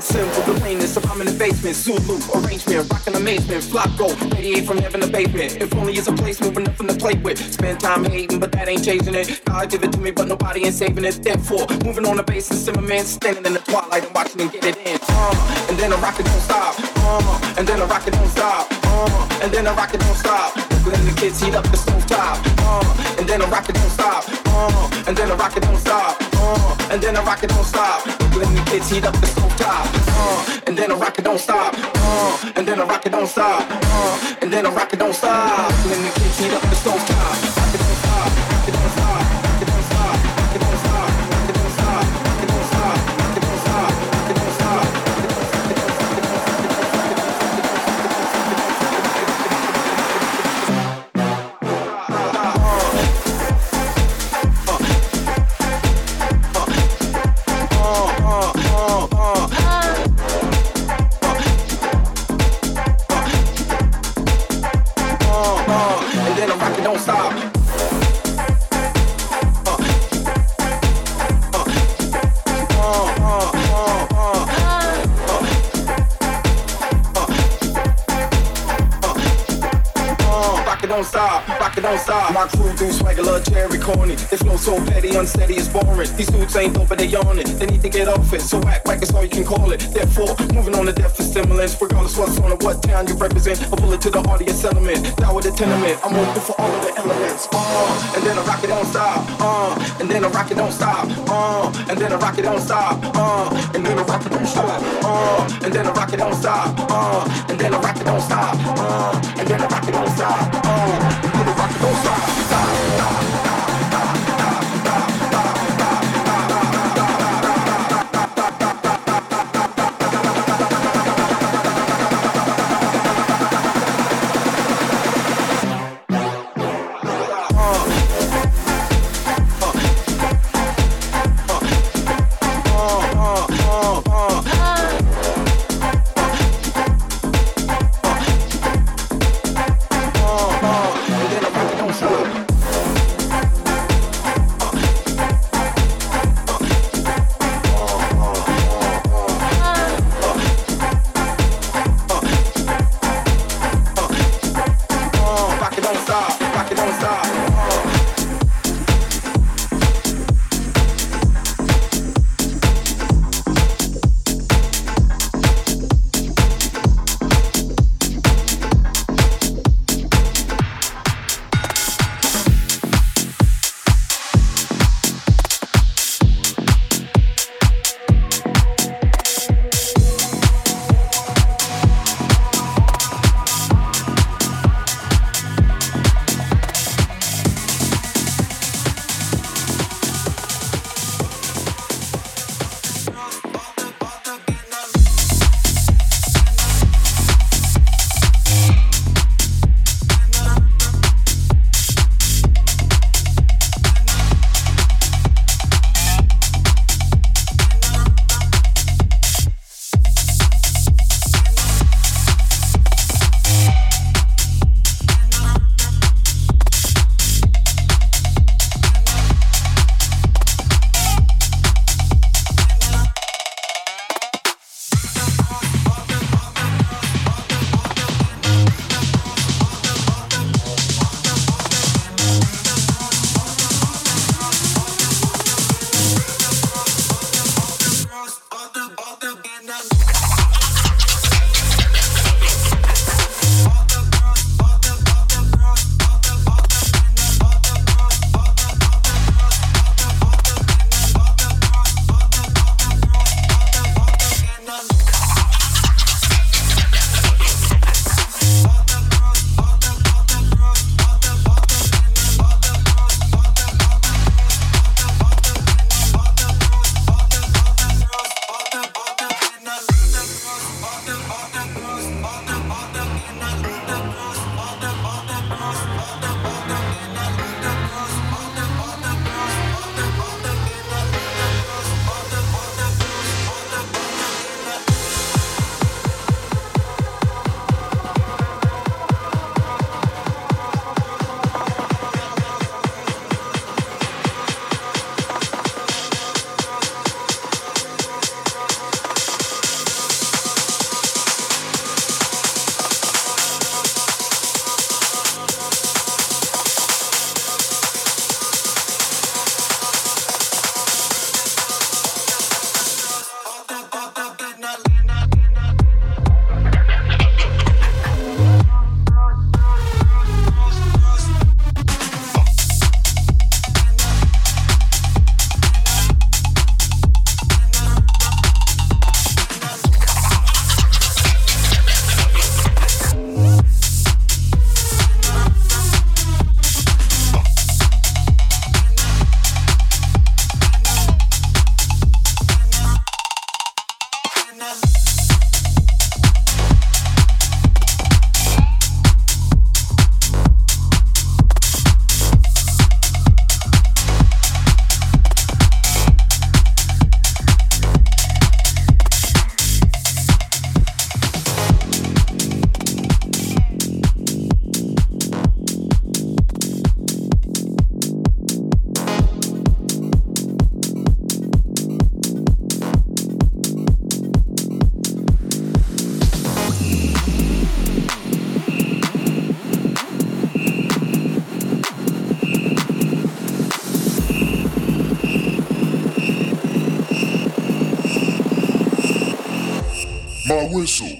simple. The plainness if I'm in the basement. Zulu arrangement, rockin' amazement. Flop go, radiate from heaven to pavement. If only it's a place moving nothing to play with. Spend time hating, but that ain't changing it. God give it to me, but nobody ain't saving it. Therefore, moving on the and Zimmerman standing in the twilight and watching him get it in. Uh, and then the rocket don't stop. Uh, and then the rocket don't stop. Uh, and then the rocket don't stop. Then the kids heat up the stove top. And then the rocket don't stop. And then the rocket don't stop. And then the rocket don't stop. Then the kids heat up the stove top. Uh, and then the rocket don't stop. Uh, and then the rocket don't stop. Uh, and then the rocket don't stop. Then the kids heat up the stove top. Unsteady, it's boring. These dudes ain't dope, but they on it. They need to get off it, so act like it's all you can call it. Therefore, moving on to death for stimulants. Regardless what's on or what town you represent. A bullet to the your settlement. Down with the tenement. I'm open for all of the elements. Uh, and then a rocket don't stop. Uh, and then a rocket don't stop. Uh, and then a rocket don't stop. Uh, and then a rocket don't stop. Uh, and then a rocket don't stop. Uh, and then a rocket don't stop. Uh, and then a rocket don't stop. Uh, and then a rocket don't stop. Space.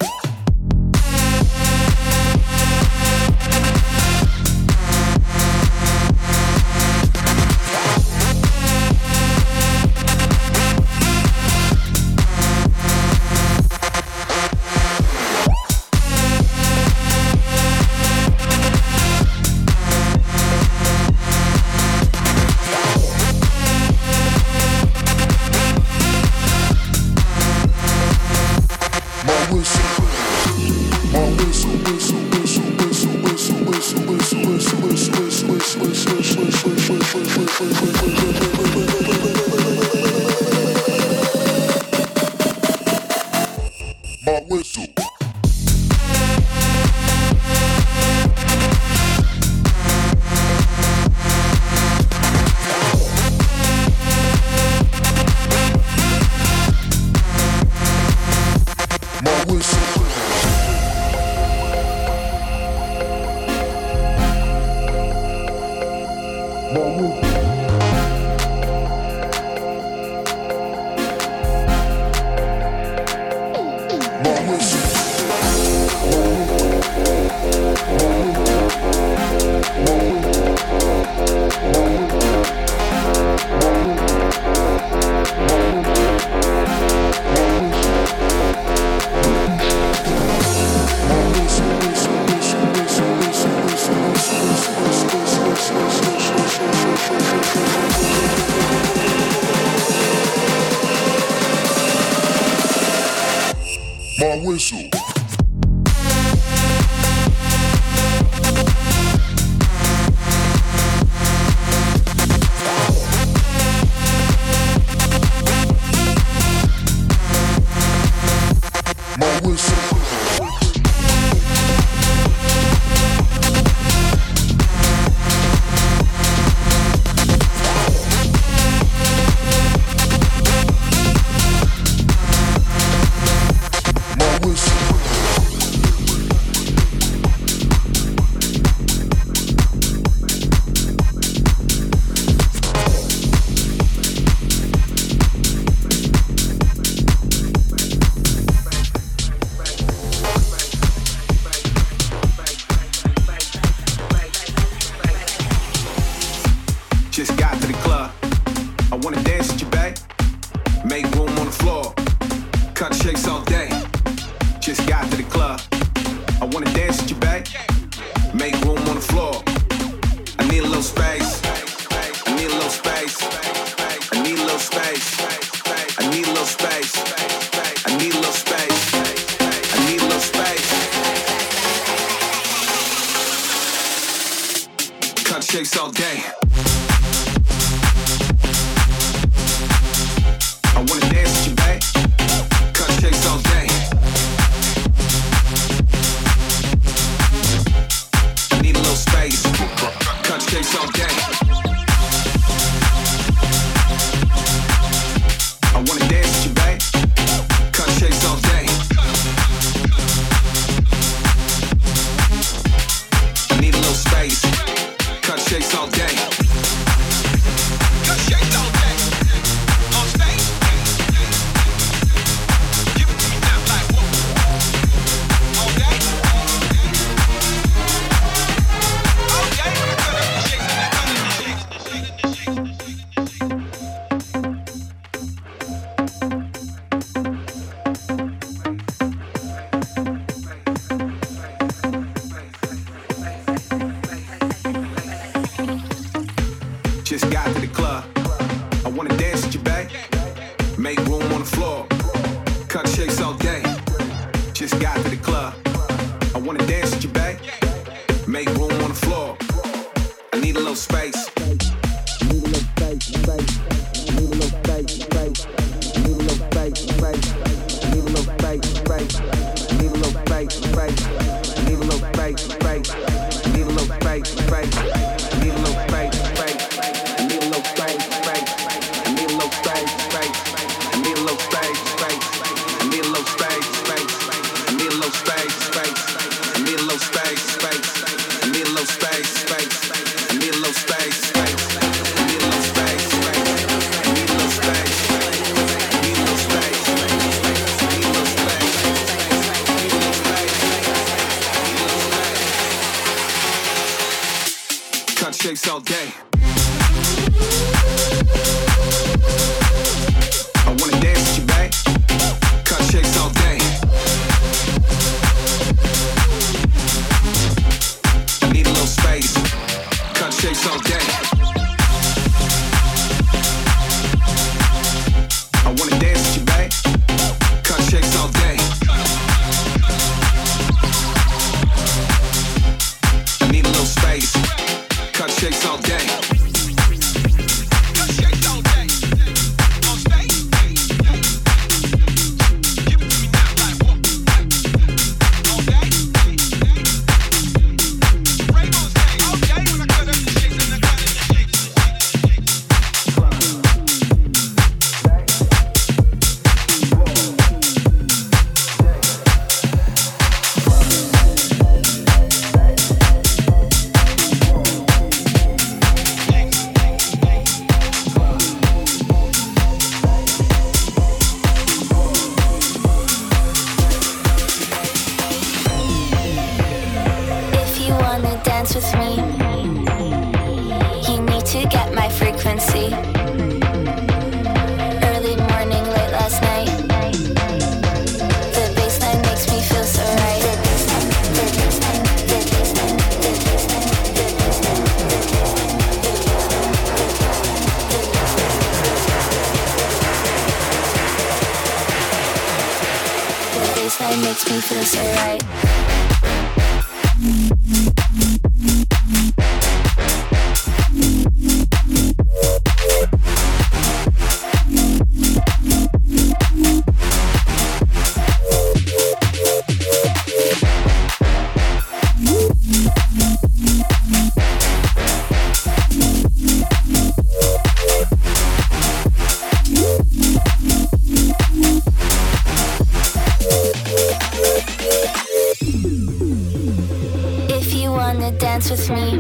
with me.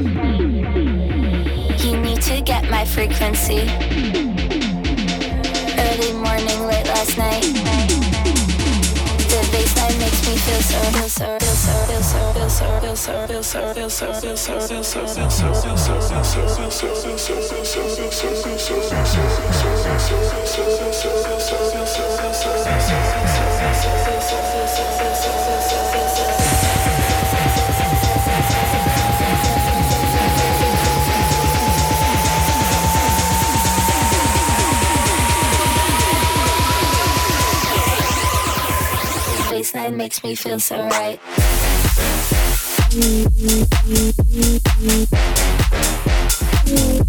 You need to get my frequency. Early morning, late last night. The bassline makes me feel so, feel so, feel so, feel so, feel so, feel so, feel so, feel so, feel so, feel so, feel so, feel so, feel so, feel so, feel so, feel so, feel so, feel so, feel so, It makes me feel so right. Mm-hmm. Mm-hmm.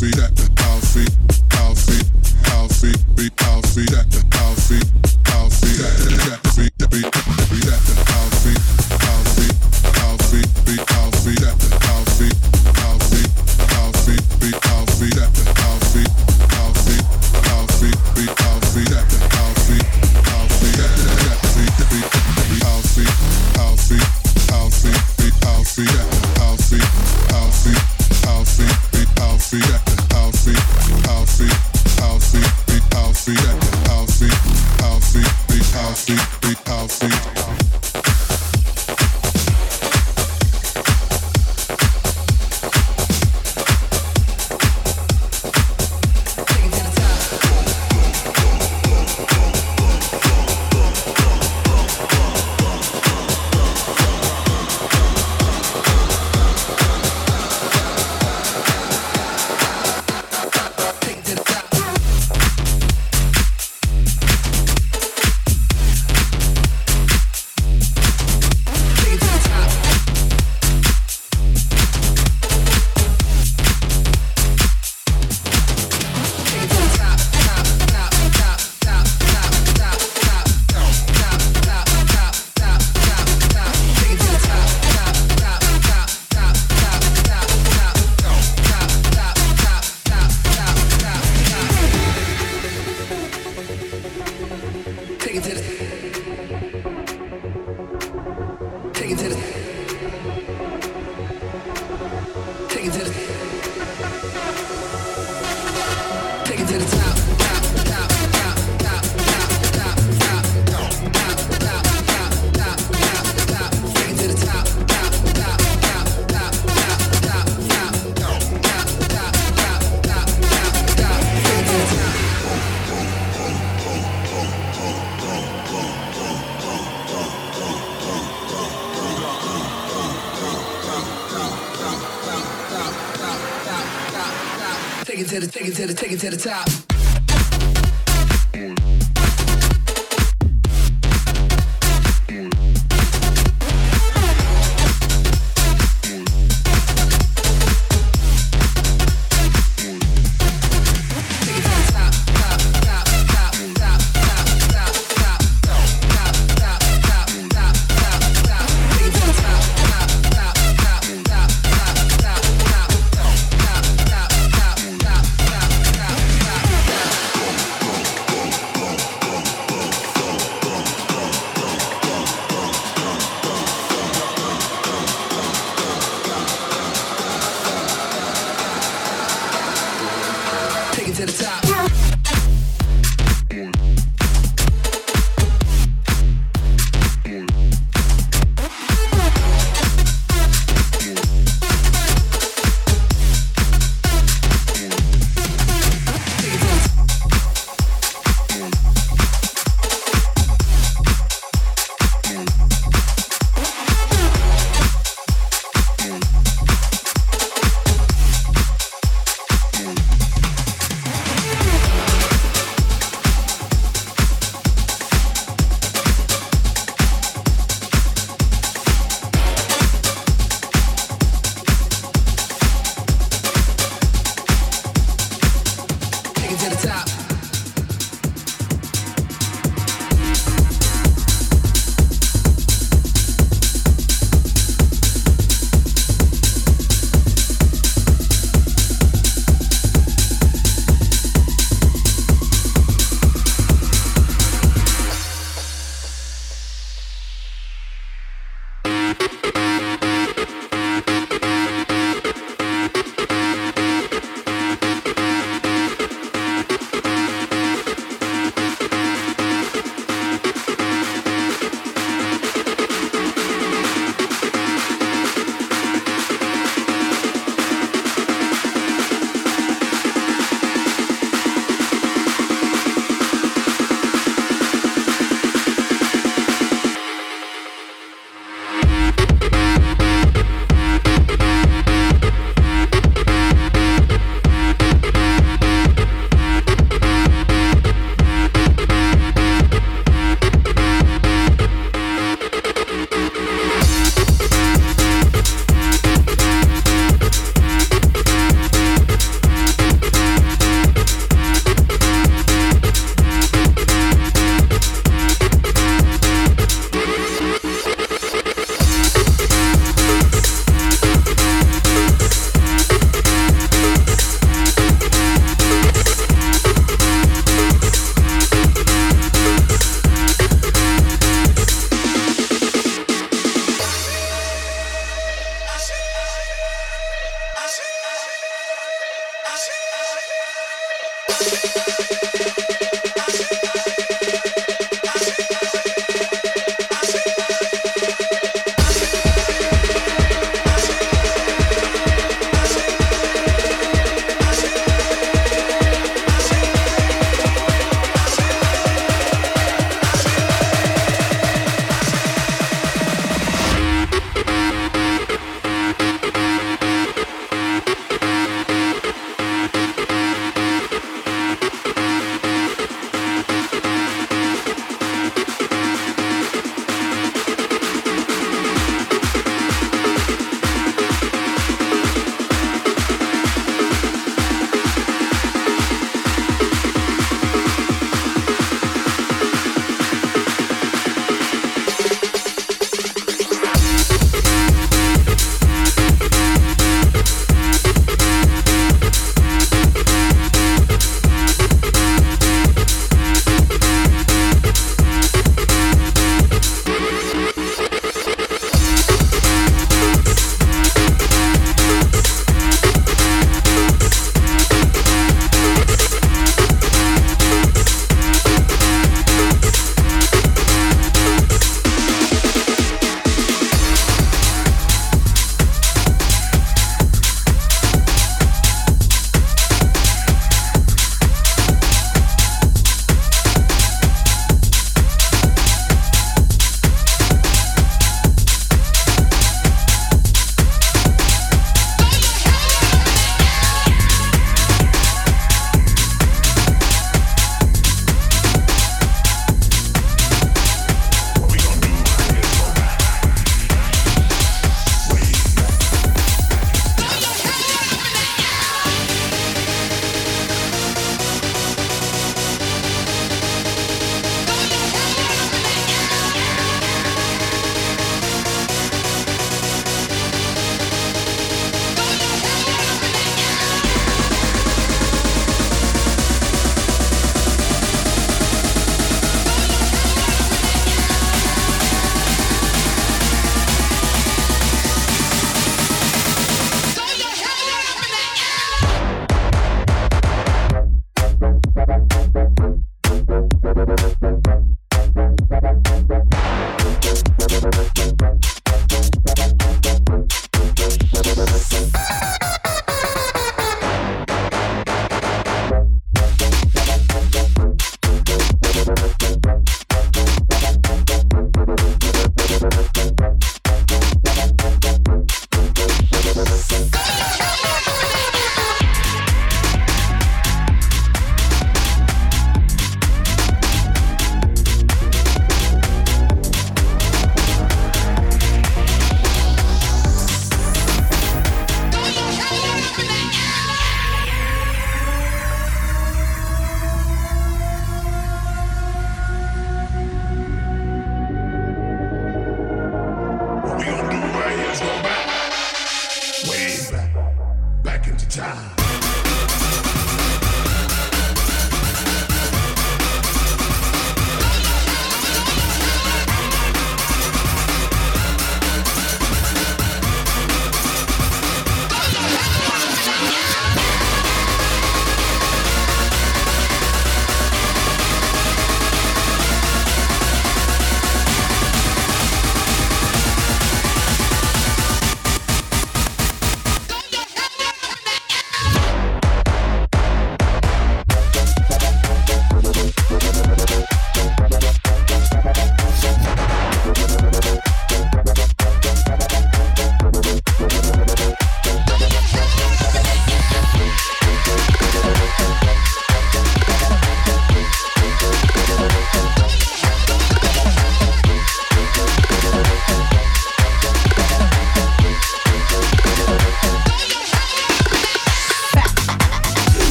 be that. To take it to the top. taken to the top.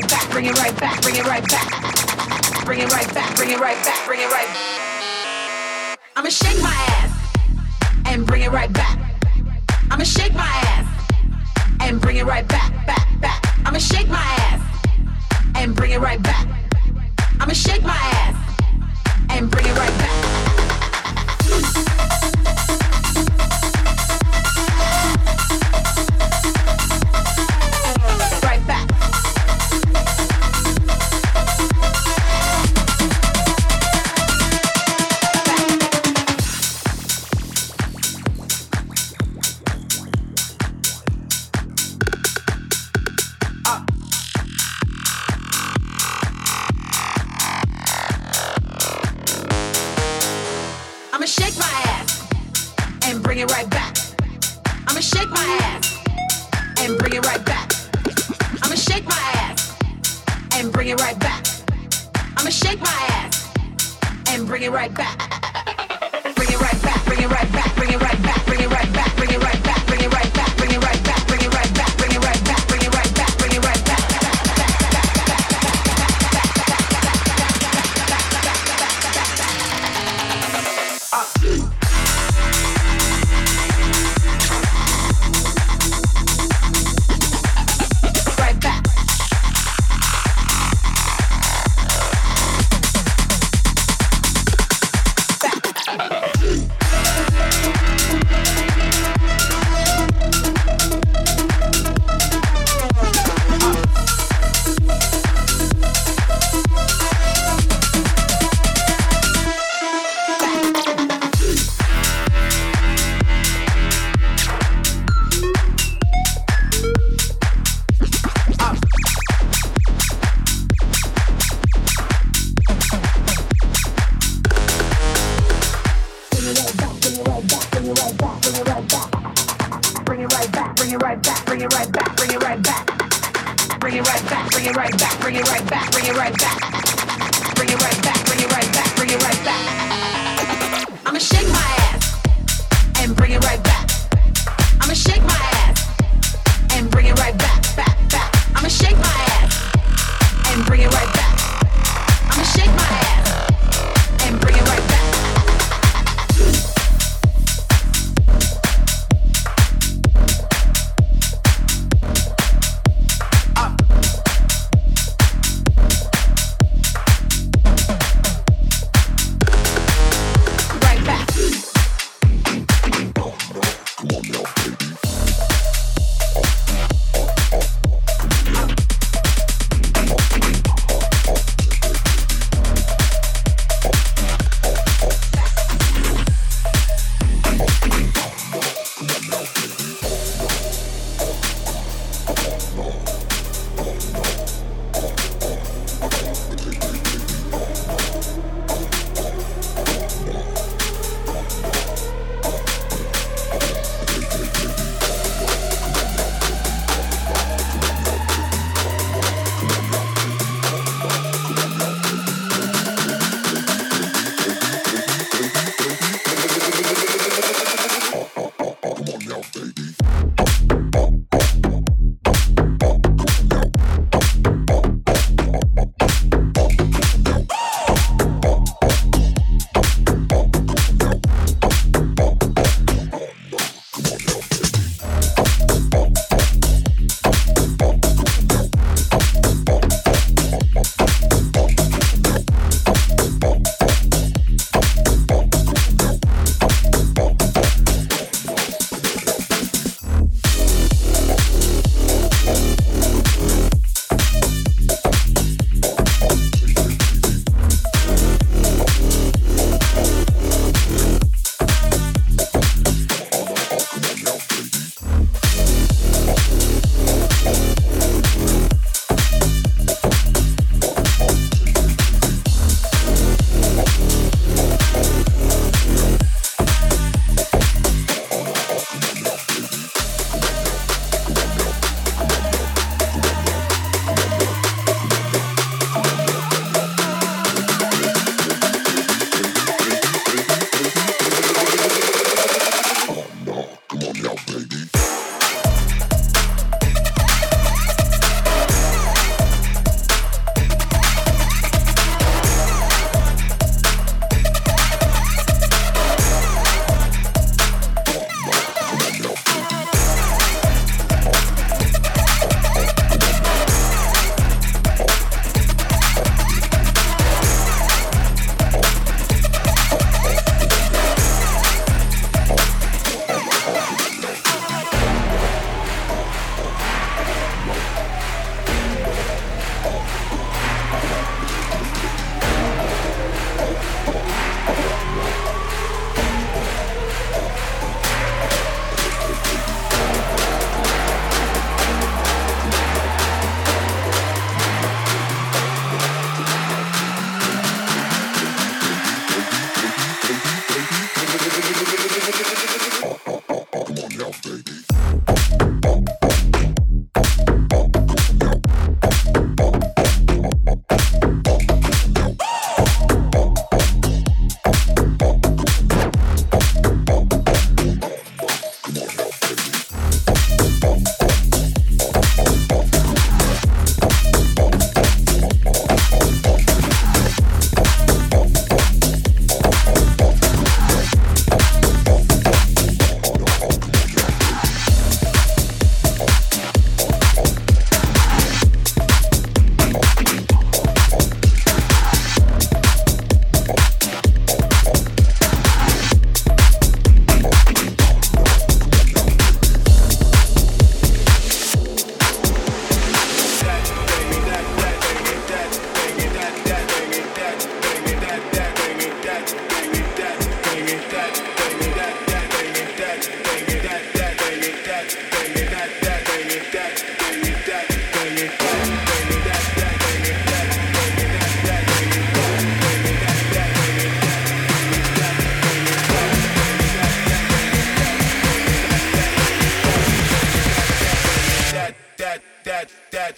right back, bring it right back, bring it right back. Bring it right back, bring it right back, bring it right back. that.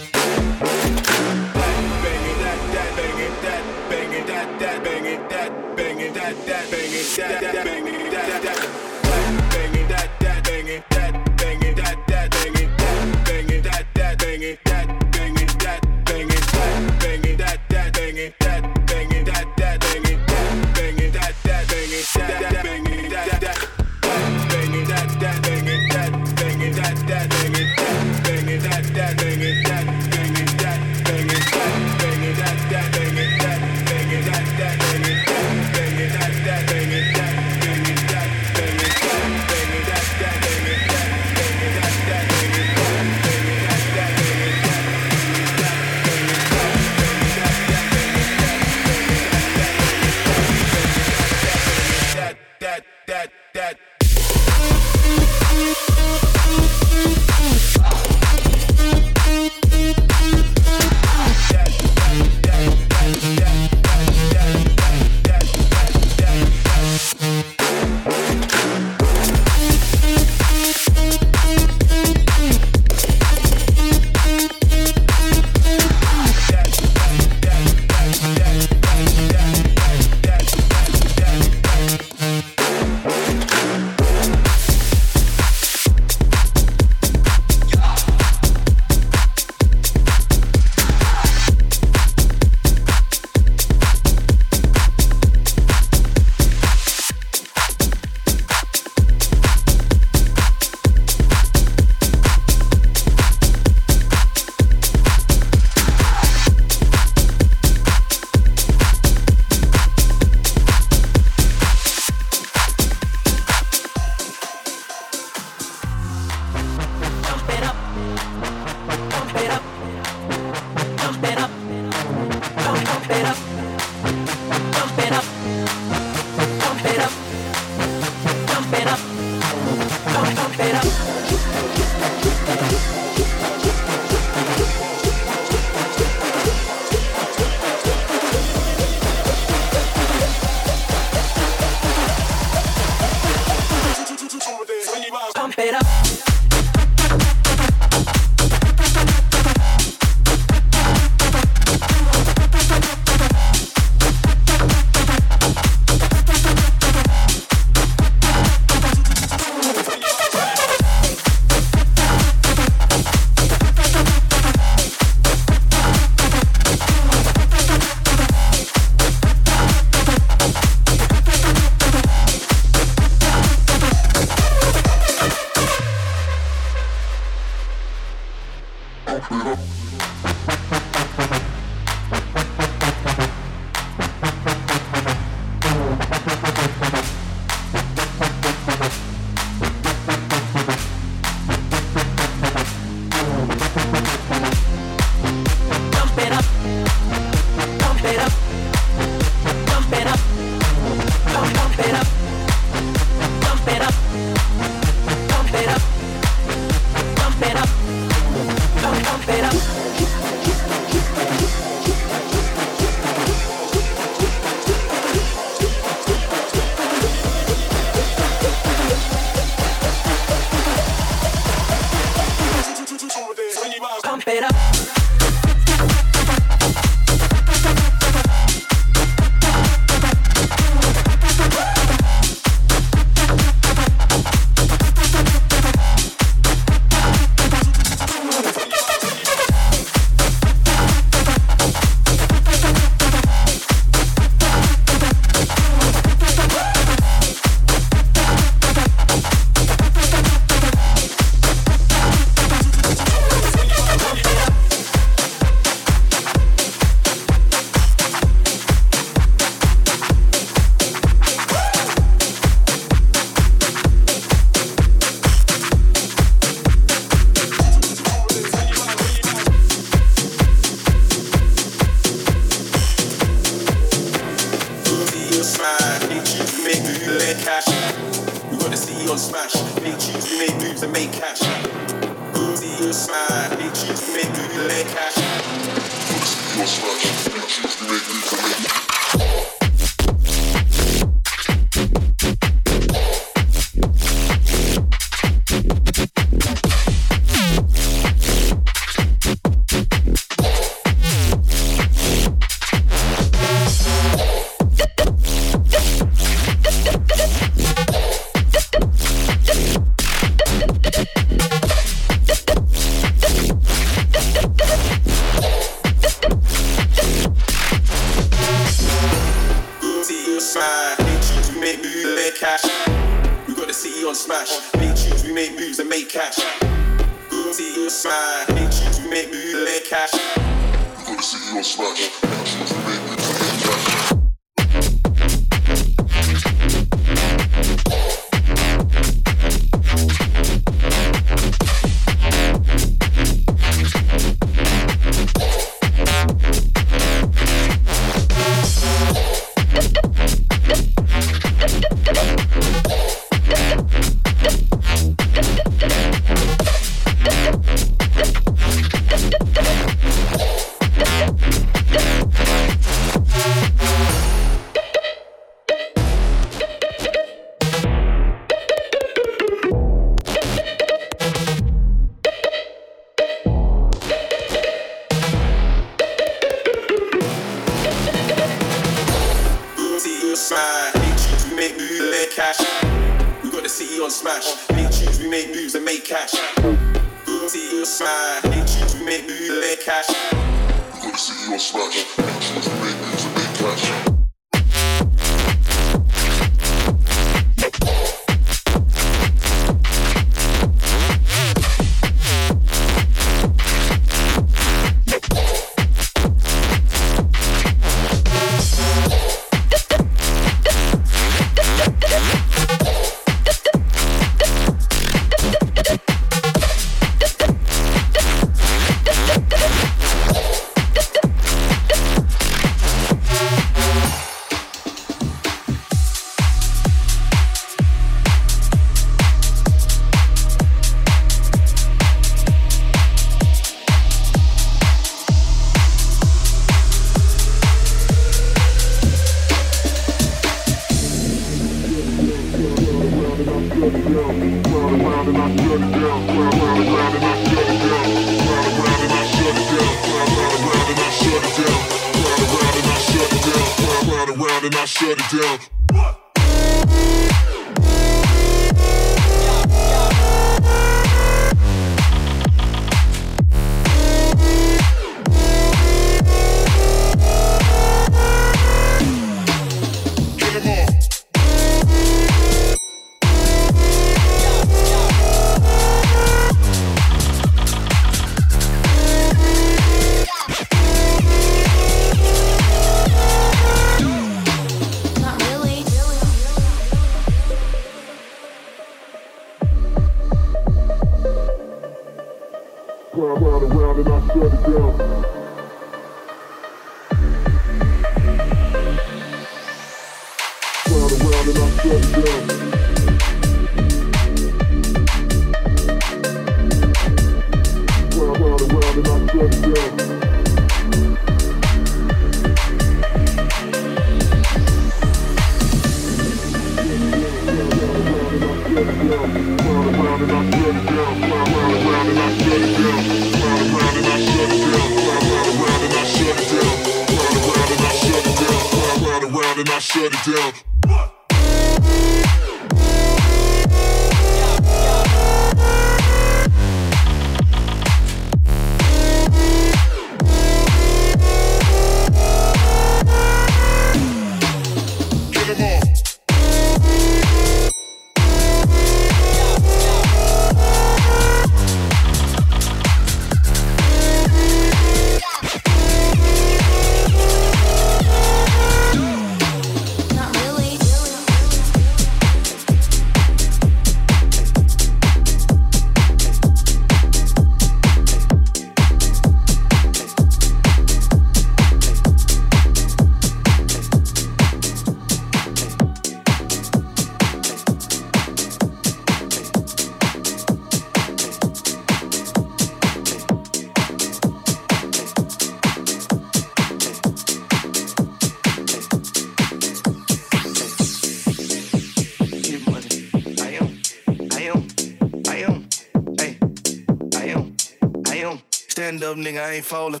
Stand up, nigga, I ain't falling.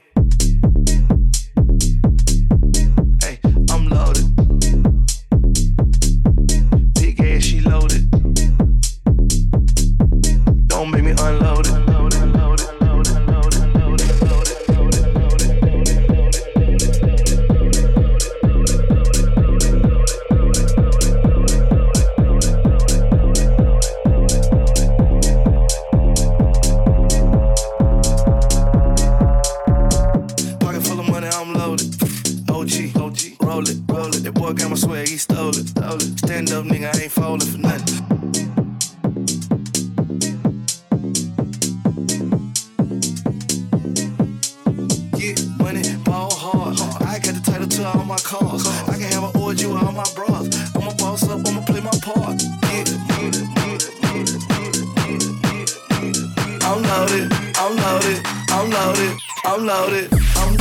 Loaded, I'm loaded. I'm,